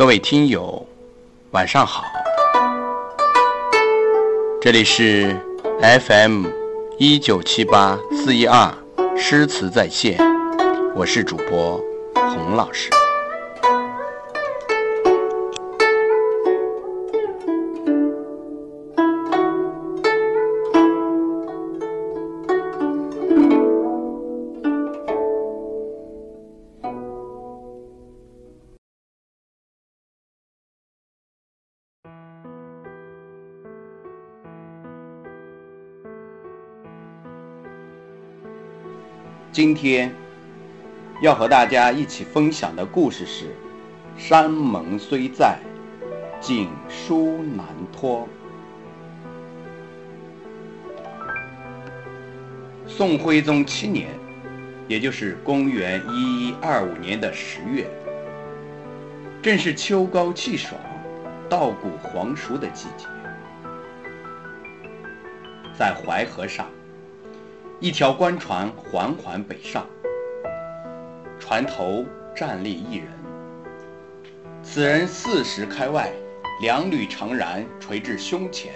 各位听友，晚上好，这里是 FM 一九七八四一二诗词在线，我是主播洪老师。今天要和大家一起分享的故事是：山盟虽在，锦书难托。宋徽宗七年，也就是公元一一二五年的十月，正是秋高气爽、稻谷黄熟的季节，在淮河上。一条官船缓缓北上，船头站立一人。此人四十开外，两缕长髯垂至胸前，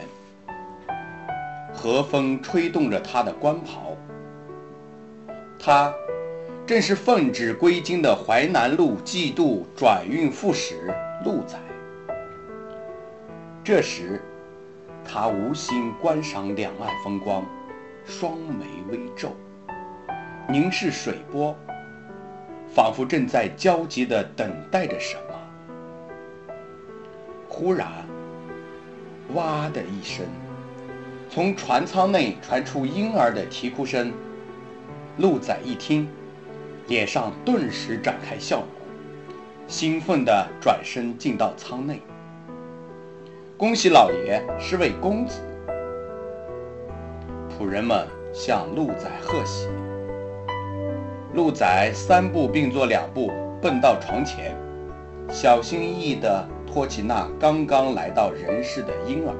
和风吹动着他的官袍。他正是奉旨归京的淮南路季度转运副使陆载。这时，他无心观赏两岸风光。双眉微皱，凝视水波，仿佛正在焦急地等待着什么。忽然，哇的一声，从船舱内传出婴儿的啼哭声。陆仔一听，脸上顿时展开笑容，兴奋地转身进到舱内。恭喜老爷，是位公子。主人们向鹿仔贺喜。鹿仔三步并作两步奔到床前，小心翼翼地托起那刚刚来到人世的婴儿，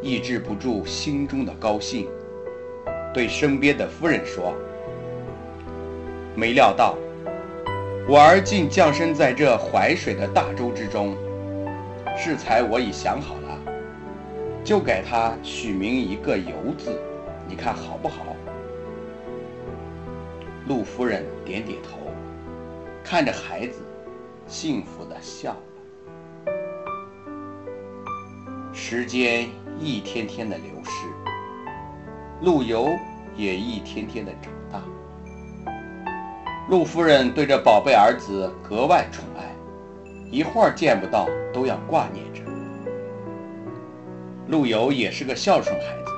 抑制不住心中的高兴，对身边的夫人说：“没料到，我儿竟降生在这淮水的大洲之中，适才我已想好。”就给他取名一个“游”字，你看好不好？陆夫人点点头，看着孩子，幸福的笑了。时间一天天的流逝，陆游也一天天的长大。陆夫人对这宝贝儿子格外宠爱，一会儿见不到都要挂念着。陆游也是个孝顺孩子，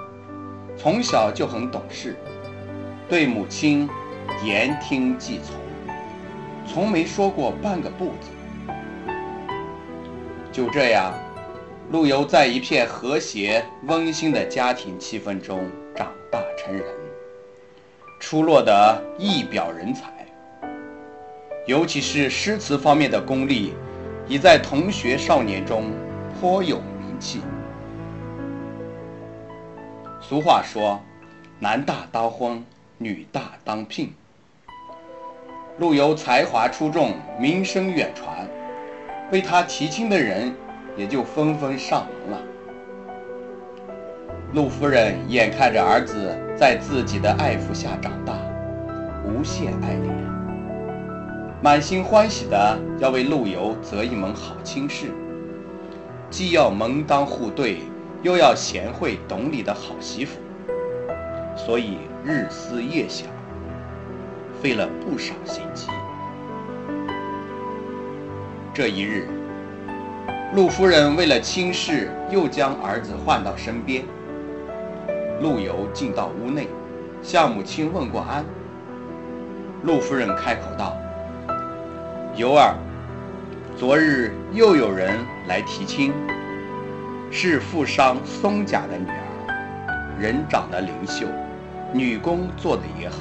从小就很懂事，对母亲言听计从，从没说过半个不字。就这样，陆游在一片和谐温馨的家庭气氛中长大成人，出落得一表人才。尤其是诗词方面的功力，已在同学少年中颇有名气。俗话说：“男大当婚，女大当聘。”陆游才华出众，名声远传，为他提亲的人也就纷纷上门了。陆夫人眼看着儿子在自己的爱抚下长大，无限爱怜，满心欢喜的要为陆游择一门好亲事，既要门当户对。又要贤惠懂礼的好媳妇，所以日思夜想，费了不少心机。这一日，陆夫人为了亲事，又将儿子唤到身边。陆游进到屋内，向母亲问过安。陆夫人开口道：“游儿，昨日又有人来提亲。”是富商松甲的女儿，人长得灵秀，女工做的也好。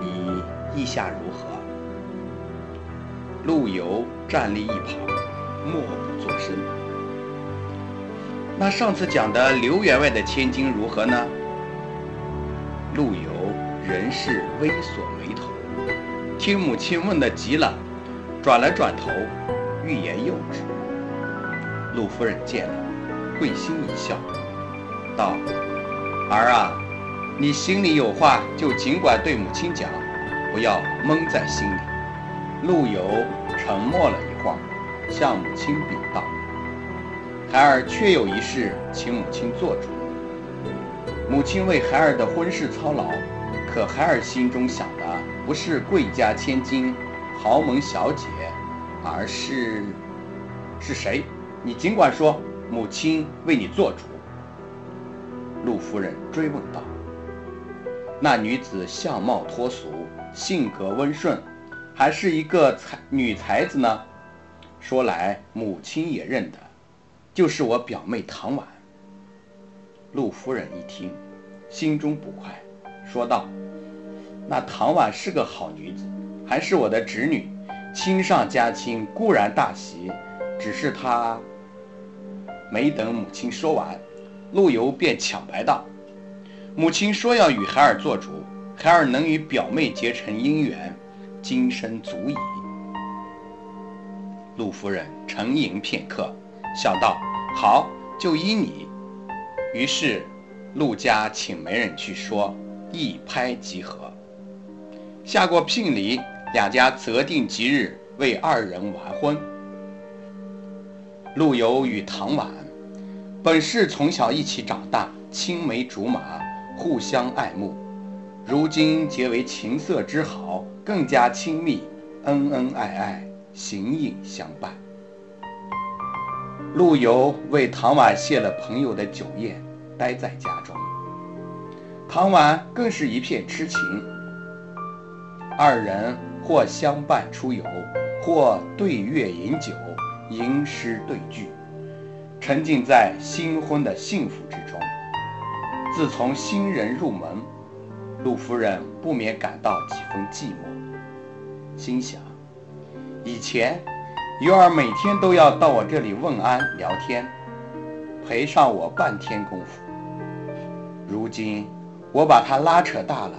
你意下如何？陆游站立一旁，默不作声。那上次讲的刘员外的千金如何呢？陆游仍是微锁眉头，听母亲问的急了，转了转头，欲言又止。陆夫人见了，会心一笑，道：“儿啊，你心里有话就尽管对母亲讲，不要闷在心里。”陆游沉默了一会儿，向母亲禀道：“孩儿确有一事，请母亲做主。母亲为孩儿的婚事操劳，可孩儿心中想的不是贵家千金、豪门小姐，而是是谁？”你尽管说，母亲为你做主。陆夫人追问道：“那女子相貌脱俗，性格温顺，还是一个才女才子呢？”说来母亲也认得，就是我表妹唐婉。陆夫人一听，心中不快，说道：“那唐婉是个好女子，还是我的侄女，亲上加亲固然大喜，只是她……”没等母亲说完，陆游便抢白道：“母亲说要与孩儿做主，孩儿能与表妹结成姻缘，今生足矣。”陆夫人沉吟片刻，笑道：“好，就依你。”于是陆家请媒人去说，一拍即合。下过聘礼，两家择定吉日为二人完婚。陆游与唐婉。本是从小一起长大，青梅竹马，互相爱慕。如今结为情色之好，更加亲密，恩恩爱爱，形影相伴。陆游为唐婉谢了朋友的酒宴，待在家中。唐婉更是一片痴情，二人或相伴出游，或对月饮酒，吟诗对句。沉浸在新婚的幸福之中。自从新人入门，陆夫人不免感到几分寂寞，心想：以前尤儿每天都要到我这里问安聊天，陪上我半天功夫。如今我把他拉扯大了，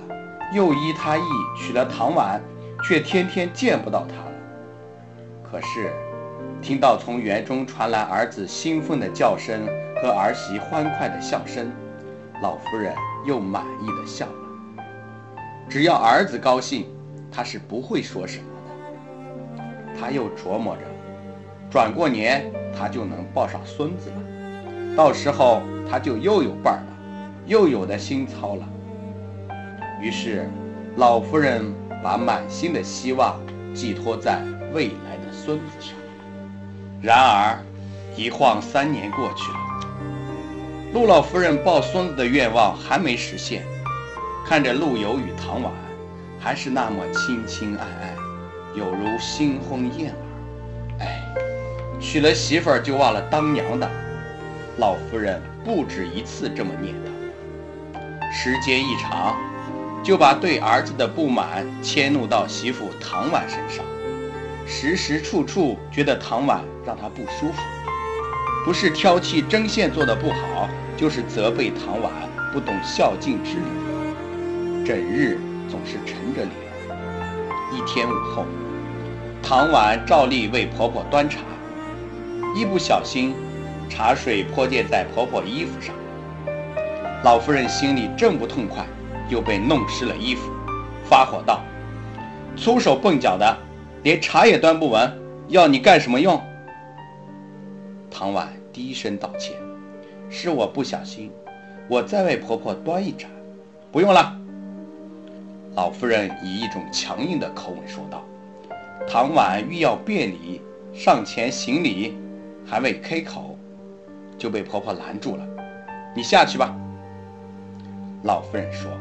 又依他意娶了唐婉，却天天见不到他了。可是。听到从园中传来儿子兴奋的叫声和儿媳欢快的笑声，老夫人又满意的笑了。只要儿子高兴，她是不会说什么的。她又琢磨着，转过年她就能抱上孙子了，到时候她就又有伴了，又有的心操了。于是，老夫人把满心的希望寄托在未来的孙子上。然而，一晃三年过去了，陆老夫人抱孙子的愿望还没实现。看着陆游与唐婉，还是那么亲亲爱爱，有如新婚燕尔。哎，娶了媳妇儿就忘了当娘的，老夫人不止一次这么念叨。时间一长，就把对儿子的不满迁怒到媳妇唐婉身上。时时处处觉得唐婉让他不舒服，不是挑剔针线做的不好，就是责备唐婉不懂孝敬之礼，整日总是沉着脸。一天午后，唐婉照例为婆婆端茶，一不小心，茶水泼溅在婆婆衣服上。老夫人心里正不痛快，又被弄湿了衣服，发火道：“粗手笨脚的！”连茶也端不稳，要你干什么用？唐婉低声道歉：“是我不小心，我再为婆婆端一盏。”不用了。老夫人以一种强硬的口吻说道。唐婉欲要辩礼，上前行礼，还未开口，就被婆婆拦住了：“你下去吧。”老夫人说：“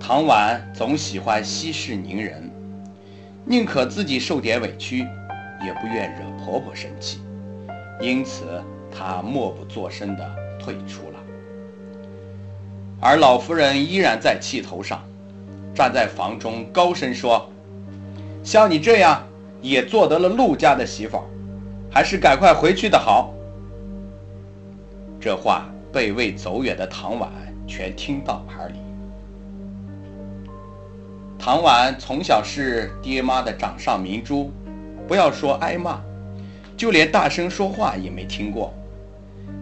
唐婉总喜欢息事宁人。”宁可自己受点委屈，也不愿惹婆婆生气，因此她默不作声地退出了。而老夫人依然在气头上，站在房中高声说：“像你这样也做得了陆家的媳妇，还是赶快回去的好。”这话被未走远的唐婉全听到耳里。唐婉从小是爹妈的掌上明珠，不要说挨骂，就连大声说话也没听过。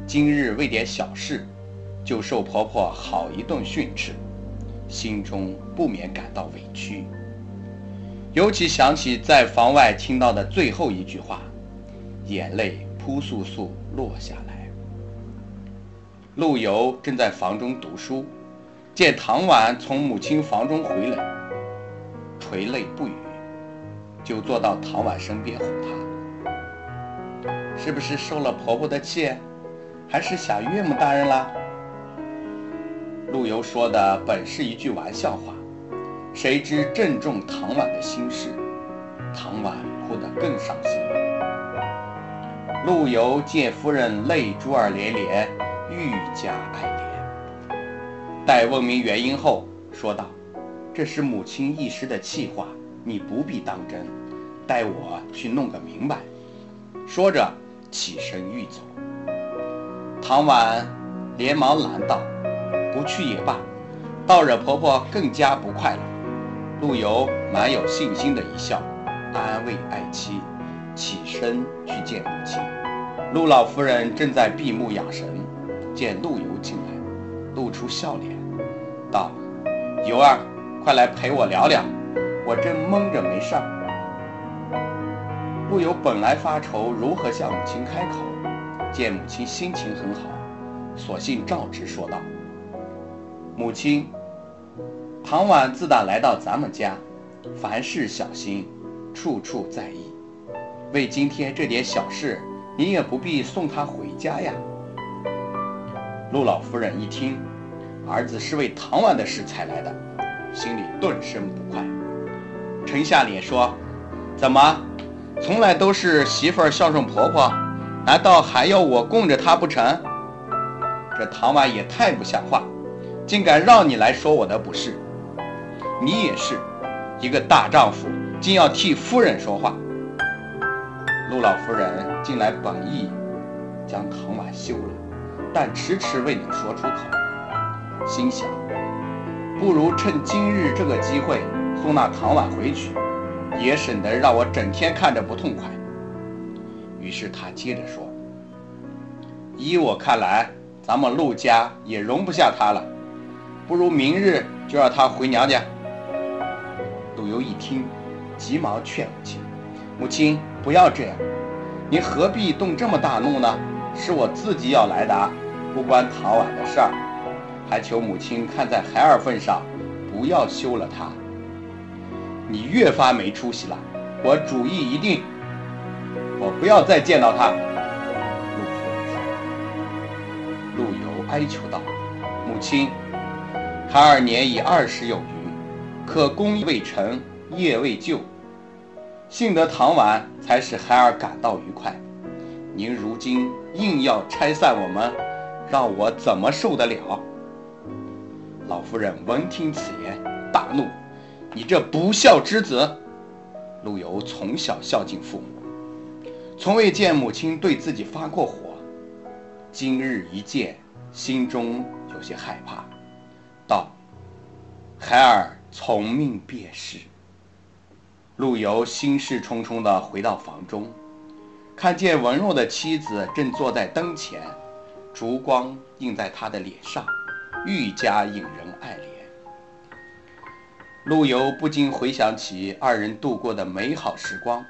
今日为点小事，就受婆婆好一顿训斥，心中不免感到委屈。尤其想起在房外听到的最后一句话，眼泪扑簌簌落下来。陆游正在房中读书，见唐婉从母亲房中回来，垂泪不语，就坐到唐婉身边哄她：“是不是受了婆婆的气？”还是想岳母大人啦。陆游说的本是一句玩笑话，谁知正中唐婉的心事，唐婉哭得更伤心。陆游见夫人泪珠儿连连，愈加爱怜。待问明原因后，说道：“这是母亲一时的气话，你不必当真，待我去弄个明白。”说着起身欲走。唐婉连忙拦道：“不去也罢，倒惹婆婆更加不快了。”陆游满有信心的一笑，安慰爱妻，起身去见母亲。陆老夫人正在闭目养神，见陆游进来，露出笑脸，道：“游儿，快来陪我聊聊，我正蒙着没事儿。”陆游本来发愁如何向母亲开口。见母亲心情很好，索性照直说道：“母亲，唐婉自打来到咱们家，凡事小心，处处在意。为今天这点小事，你也不必送她回家呀。”陆老夫人一听，儿子是为唐婉的事才来的，心里顿生不快，沉下脸说：“怎么，从来都是媳妇儿孝顺婆婆？”难道还要我供着她不成？这唐婉也太不像话，竟敢让你来说我的不是。你也是一个大丈夫，竟要替夫人说话。陆老夫人近来本意将唐婉休了，但迟迟未能说出口，心想不如趁今日这个机会送那唐婉回去，也省得让我整天看着不痛快。于是他接着说：“依我看来，咱们陆家也容不下她了，不如明日就让她回娘家。”陆游一听，急忙劝母亲：“母亲不要这样，您何必动这么大怒呢？是我自己要来的，不关唐婉的事儿，还求母亲看在孩儿份上，不要休了他。你越发没出息了，我主意一定。”我不要再见到他。陆夫人：“陆游哀求道：‘母亲，孩儿年已二十有余，可功未成，业未就，幸得唐婉才使孩儿感到愉快。您如今硬要拆散我们，让我怎么受得了？’老夫人闻听此言，大怒：‘你这不孝之子！’陆游从小孝敬父母。”从未见母亲对自己发过火，今日一见，心中有些害怕，道：“孩儿从命便是。”陆游心事重重地回到房中，看见文弱的妻子正坐在灯前，烛光映在他的脸上，愈加引人爱怜。陆游不禁回想起二人度过的美好时光。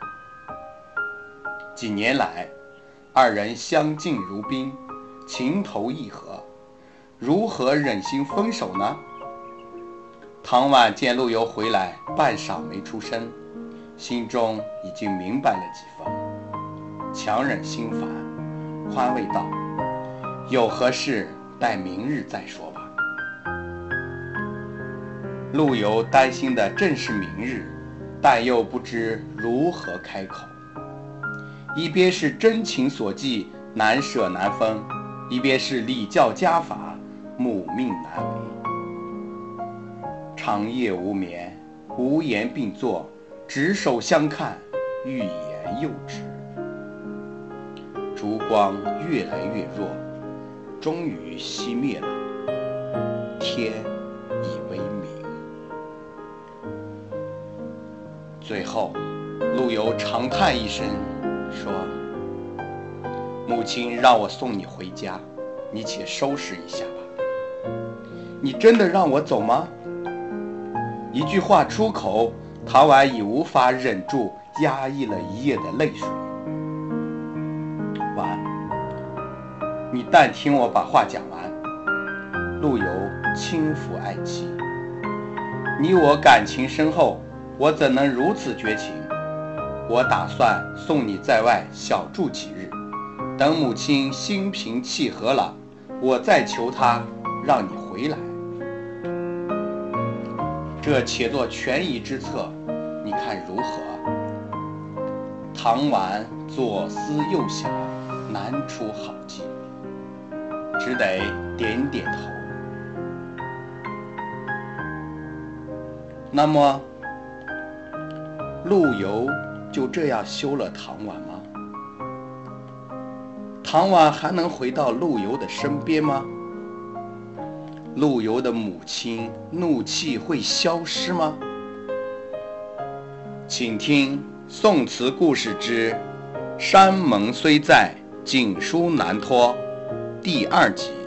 几年来，二人相敬如宾，情投意合，如何忍心分手呢？唐婉见陆游回来，半晌没出声，心中已经明白了几分，强忍心烦，宽慰道：“有何事，待明日再说。”陆游担心的正是明日，但又不知如何开口。一边是真情所寄，难舍难分；一边是礼教家法，母命难违。长夜无眠，无言并坐，执手相看，欲言又止。烛光越来越弱，终于熄灭了，天最后，陆游长叹一声。说：“母亲让我送你回家，你且收拾一下吧。你真的让我走吗？一句话出口，唐婉已无法忍住压抑了一夜的泪水。婉，你但听我把话讲完。陆游轻抚爱妻，你我感情深厚，我怎能如此绝情？我打算送你在外小住几日，等母亲心平气和了，我再求她让你回来。这且作权宜之策，你看如何？唐婉左思右想，难出好计，只得点点头。那么，陆游就这样休了唐婉吗？唐婉还能回到陆游的身边吗？陆游的母亲怒气会消失吗？请听宋词故事之《山盟虽在，锦书难托》第二集。